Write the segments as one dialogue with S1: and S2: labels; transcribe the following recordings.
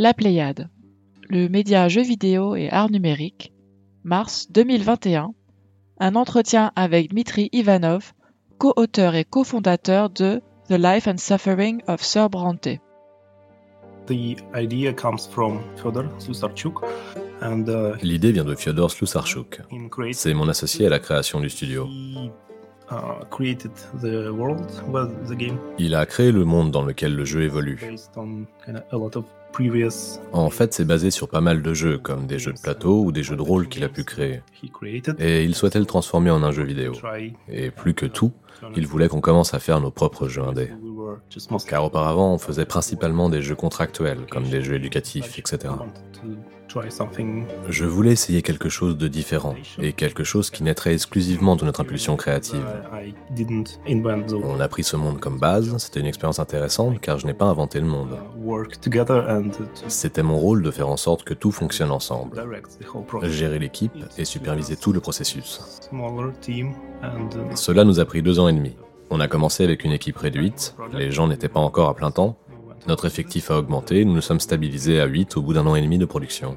S1: La Pléiade, le média jeux vidéo et art numérique, mars 2021, un entretien avec Dmitri Ivanov, co-auteur et cofondateur de The Life and Suffering of Sir Bronte.
S2: Uh,
S3: L'idée vient de Fyodor Slusarchuk. C'est mon associé à la création du studio.
S2: Uh,
S3: Il a créé le monde dans lequel le jeu évolue. En fait, c'est basé sur pas mal de jeux, comme des jeux de plateau ou des jeux de rôle qu'il a pu créer. Et il souhaitait le transformer en un jeu vidéo. Et plus que tout, il voulait qu'on commence à faire nos propres jeux indés. Car auparavant, on faisait principalement des jeux contractuels, comme des jeux éducatifs, etc. Je voulais essayer quelque chose de différent, et quelque chose qui naîtrait exclusivement de notre impulsion créative. On a pris ce monde comme base, c'était une expérience intéressante car je n'ai pas inventé le monde. C'était mon rôle de faire en sorte que tout fonctionne ensemble, gérer l'équipe et superviser tout le processus. Cela nous a pris deux ans et demi. On a commencé avec une équipe réduite, les gens n'étaient pas encore à plein temps, notre effectif a augmenté, nous nous sommes stabilisés à 8 au bout d'un an et demi de production.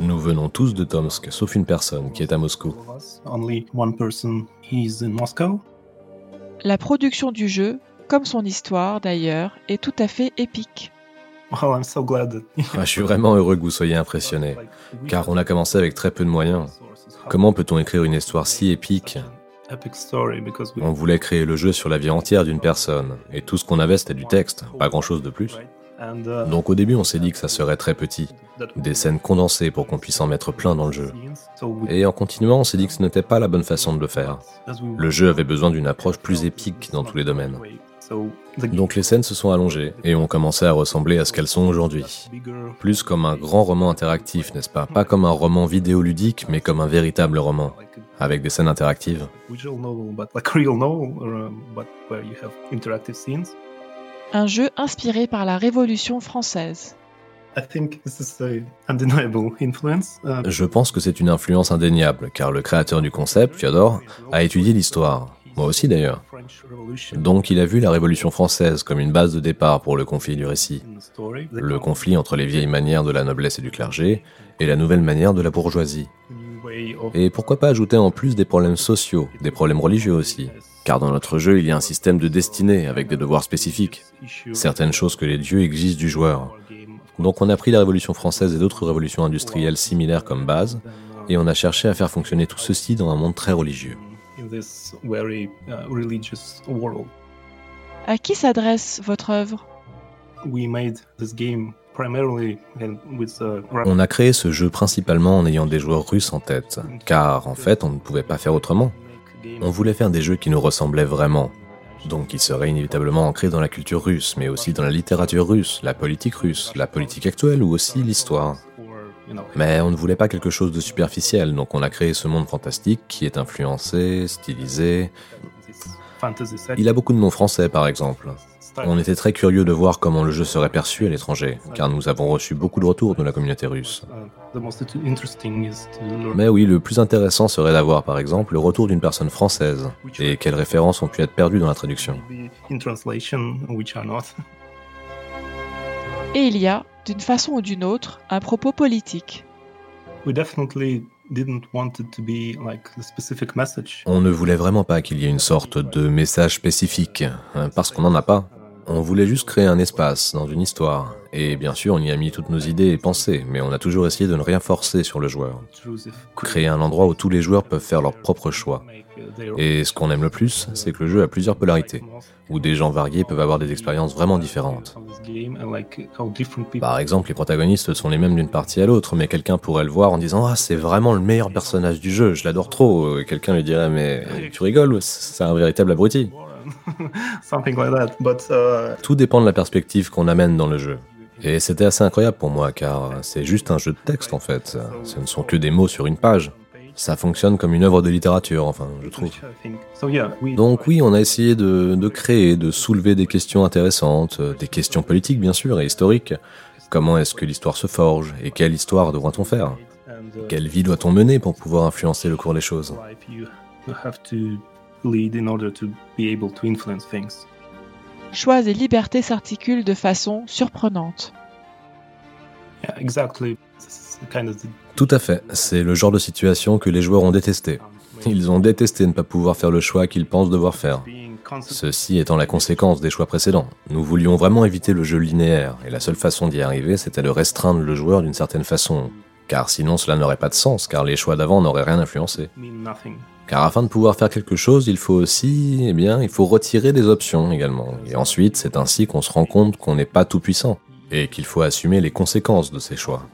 S3: Nous venons tous de Tomsk, sauf une personne qui est à Moscou.
S1: La production du jeu, comme son histoire d'ailleurs, est tout à fait épique.
S3: Ah, je suis vraiment heureux que vous soyez impressionné, car on a commencé avec très peu de moyens. Comment peut-on écrire une histoire si épique? On voulait créer le jeu sur la vie entière d'une personne, et tout ce qu'on avait c'était du texte, pas grand-chose de plus.
S2: Uh,
S3: Donc au début on s'est dit que ça serait très petit, des scènes condensées pour qu'on puisse en mettre plein dans le jeu. Et en continuant on s'est dit que ce n'était pas la bonne façon de le faire. Le jeu avait besoin d'une approche plus épique dans tous les domaines. Donc les scènes se sont allongées et ont commencé à ressembler à ce qu'elles sont aujourd'hui. Plus comme un grand roman interactif, n'est-ce pas? Pas comme un roman vidéoludique, mais comme un véritable roman, avec des scènes interactives.
S1: Un jeu inspiré par la Révolution française.
S3: Je pense que c'est une influence indéniable, car le créateur du concept, Fyodor, a étudié l'histoire. Moi aussi d'ailleurs. Donc il a vu la Révolution française comme une base de départ pour le conflit du récit. Le conflit entre les vieilles manières de la noblesse et du clergé et la nouvelle manière de la bourgeoisie. Et pourquoi pas ajouter en plus des problèmes sociaux, des problèmes religieux aussi car dans notre jeu, il y a un système de destinée avec des devoirs spécifiques, certaines choses que les dieux exigent du joueur. Donc on a pris la Révolution française et d'autres révolutions industrielles similaires comme base, et on a cherché à faire fonctionner tout ceci dans un monde très religieux.
S2: Uh,
S1: à qui s'adresse votre œuvre?
S3: On a créé ce jeu principalement en ayant des joueurs russes en tête, car en fait on ne pouvait pas faire autrement. On voulait faire des jeux qui nous ressemblaient vraiment, donc qui seraient inévitablement ancrés dans la culture russe, mais aussi dans la littérature russe, la politique russe, la politique actuelle ou aussi l'histoire. Mais on ne voulait pas quelque chose de superficiel, donc on a créé ce monde fantastique qui est influencé, stylisé. Il a beaucoup de noms français par exemple. On était très curieux de voir comment le jeu serait perçu à l'étranger, car nous avons reçu beaucoup de retours de la communauté russe. Mais oui, le plus intéressant serait d'avoir par exemple le retour d'une personne française, et quelles références ont pu être perdues dans la traduction.
S1: Et il y a, d'une façon ou d'une autre, un propos politique.
S3: On ne voulait vraiment pas qu'il y ait une sorte de message spécifique, hein, parce qu'on n'en a pas. On voulait juste créer un espace dans une histoire. Et bien sûr, on y a mis toutes nos idées et pensées, mais on a toujours essayé de ne rien forcer sur le joueur. Créer un endroit où tous les joueurs peuvent faire leur propre choix. Et ce qu'on aime le plus, c'est que le jeu a plusieurs polarités, où des gens variés peuvent avoir des expériences vraiment différentes. Par exemple, les protagonistes sont les mêmes d'une partie à l'autre, mais quelqu'un pourrait le voir en disant Ah, c'est vraiment le meilleur personnage du jeu, je l'adore trop. Et quelqu'un lui dirait Mais tu rigoles, c'est un véritable abruti.
S2: Uh,
S3: Tout dépend de la perspective qu'on amène dans le jeu. Et c'était assez incroyable pour moi, car c'est juste un jeu de texte en fait. Ce ne sont que des mots sur une page. Ça fonctionne comme une œuvre de littérature, enfin, je trouve. Donc oui, on a essayé de, de créer, de soulever des questions intéressantes, des questions politiques bien sûr et historiques. Comment est-ce que l'histoire se forge et quelle histoire devra-t-on faire? Quelle vie doit-on mener pour pouvoir influencer le cours des choses?
S1: Choix et liberté s'articulent de façon surprenante.
S3: Tout à fait, c'est le genre de situation que les joueurs ont détesté. Ils ont détesté ne pas pouvoir faire le choix qu'ils pensent devoir faire. Ceci étant la conséquence des choix précédents. Nous voulions vraiment éviter le jeu linéaire, et la seule façon d'y arriver, c'était de restreindre le joueur d'une certaine façon. Car sinon cela n'aurait pas de sens, car les choix d'avant n'auraient rien influencé. Car afin de pouvoir faire quelque chose, il faut aussi, eh bien, il faut retirer des options également. Et ensuite, c'est ainsi qu'on se rend compte qu'on n'est pas tout puissant, et qu'il faut assumer les conséquences de ces choix.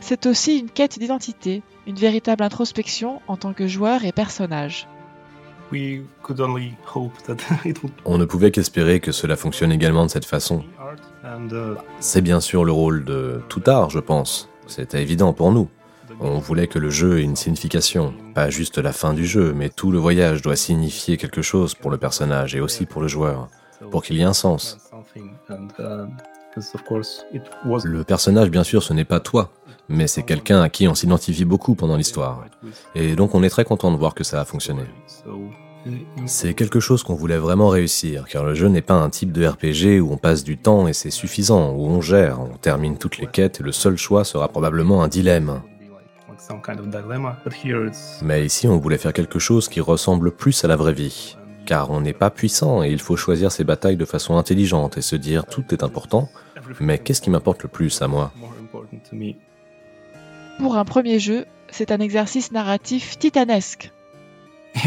S1: C'est aussi une quête d'identité, une véritable introspection en tant que joueur et personnage.
S3: On ne pouvait qu'espérer que cela fonctionne également de cette façon. C'est bien sûr le rôle de tout art, je pense. C'était évident pour nous. On voulait que le jeu ait une signification, pas juste la fin du jeu, mais tout le voyage doit signifier quelque chose pour le personnage et aussi pour le joueur, pour qu'il y ait un sens. Le personnage, bien sûr, ce n'est pas toi, mais c'est quelqu'un à qui on s'identifie beaucoup pendant l'histoire. Et donc on est très content de voir que ça a fonctionné. C'est quelque chose qu'on voulait vraiment réussir, car le jeu n'est pas un type de RPG où on passe du temps et c'est suffisant, où on gère, on termine toutes les quêtes et le seul choix sera probablement un dilemme. Mais ici, on voulait faire quelque chose qui ressemble plus à la vraie vie. Car on n'est pas puissant et il faut choisir ses batailles de façon intelligente et se dire tout est important, mais qu'est-ce qui m'importe le plus à moi?
S1: Pour un premier jeu, c'est un exercice narratif titanesque.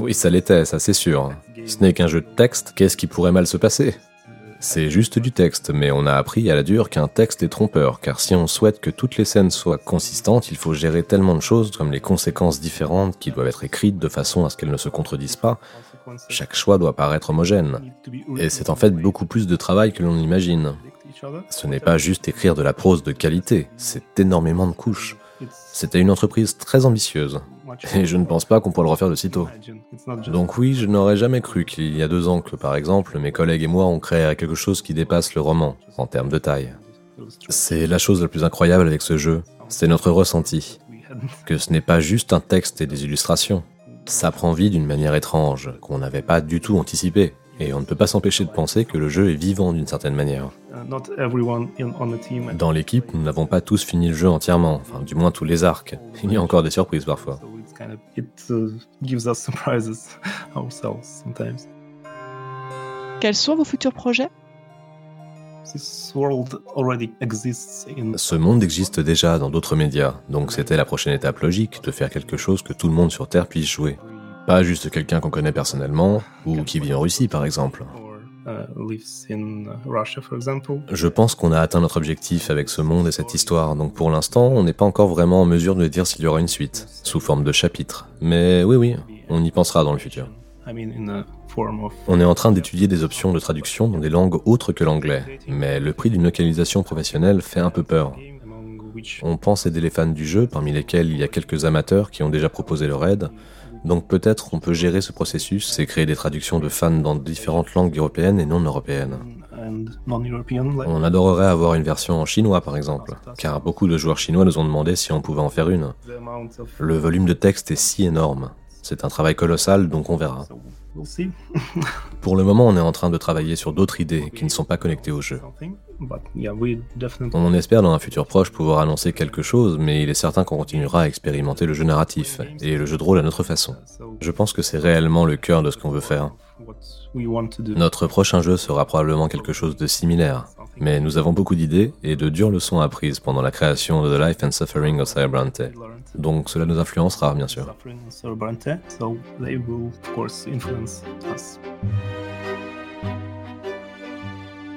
S3: oui, ça l'était, ça c'est sûr. Ce n'est qu'un jeu de texte, qu'est-ce qui pourrait mal se passer? C'est juste du texte, mais on a appris à la dure qu'un texte est trompeur, car si on souhaite que toutes les scènes soient consistantes, il faut gérer tellement de choses comme les conséquences différentes qui doivent être écrites de façon à ce qu'elles ne se contredisent pas. Chaque choix doit paraître homogène. Et c'est en fait beaucoup plus de travail que l'on imagine. Ce n'est pas juste écrire de la prose de qualité, c'est énormément de couches. C'était une entreprise très ambitieuse. Et je ne pense pas qu'on pourra le refaire de sitôt. Donc oui, je n'aurais jamais cru qu'il y a deux ans que, par exemple, mes collègues et moi on créé quelque chose qui dépasse le roman, en termes de taille. C'est la chose la plus incroyable avec ce jeu, c'est notre ressenti. Que ce n'est pas juste un texte et des illustrations. Ça prend vie d'une manière étrange, qu'on n'avait pas du tout anticipé. Et on ne peut pas s'empêcher de penser que le jeu est vivant d'une certaine manière. Dans l'équipe, nous n'avons pas tous fini le jeu entièrement, enfin du moins tous les arcs. Il y a encore des surprises parfois.
S1: Quels sont vos futurs projets?
S3: Ce monde existe déjà dans d'autres médias, donc c'était la prochaine étape logique de faire quelque chose que tout le monde sur Terre puisse jouer. Pas juste quelqu'un qu'on connaît personnellement, ou qui vit en Russie par exemple. Je pense qu'on a atteint notre objectif avec ce monde et cette histoire, donc pour l'instant, on n'est pas encore vraiment en mesure de dire s'il y aura une suite, sous forme de chapitre. Mais oui, oui, on y pensera dans le futur. On est en train d'étudier des options de traduction dans des langues autres que l'anglais, mais le prix d'une localisation professionnelle fait un peu peur. On pense aider les fans du jeu, parmi lesquels il y a quelques amateurs qui ont déjà proposé leur aide, donc peut-être on peut gérer ce processus et créer des traductions de fans dans différentes langues européennes et non européennes. On adorerait avoir une version en chinois par exemple, car beaucoup de joueurs chinois nous ont demandé si on pouvait en faire une. Le volume de texte est si énorme. C'est un travail colossal, donc on verra. Pour le moment, on est en train de travailler sur d'autres idées qui ne sont pas connectées au jeu. On espère dans un futur proche pouvoir annoncer quelque chose, mais il est certain qu'on continuera à expérimenter le jeu narratif et le jeu de rôle à notre façon. Je pense que c'est réellement le cœur de ce qu'on veut faire. Notre prochain jeu sera probablement quelque chose de similaire, mais nous avons beaucoup d'idées et de dures leçons apprises pendant la création de The Life and Suffering of Cyberante. Donc cela nous influencera, bien sûr.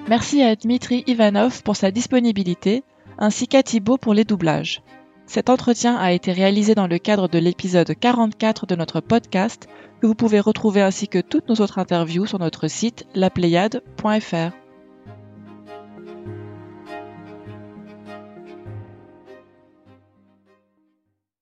S1: Merci à Dmitri Ivanov pour sa disponibilité, ainsi qu'à Thibaut pour les doublages. Cet entretien a été réalisé dans le cadre de l'épisode 44 de notre podcast, que vous pouvez retrouver ainsi que toutes nos autres interviews sur notre site lapléiade.fr.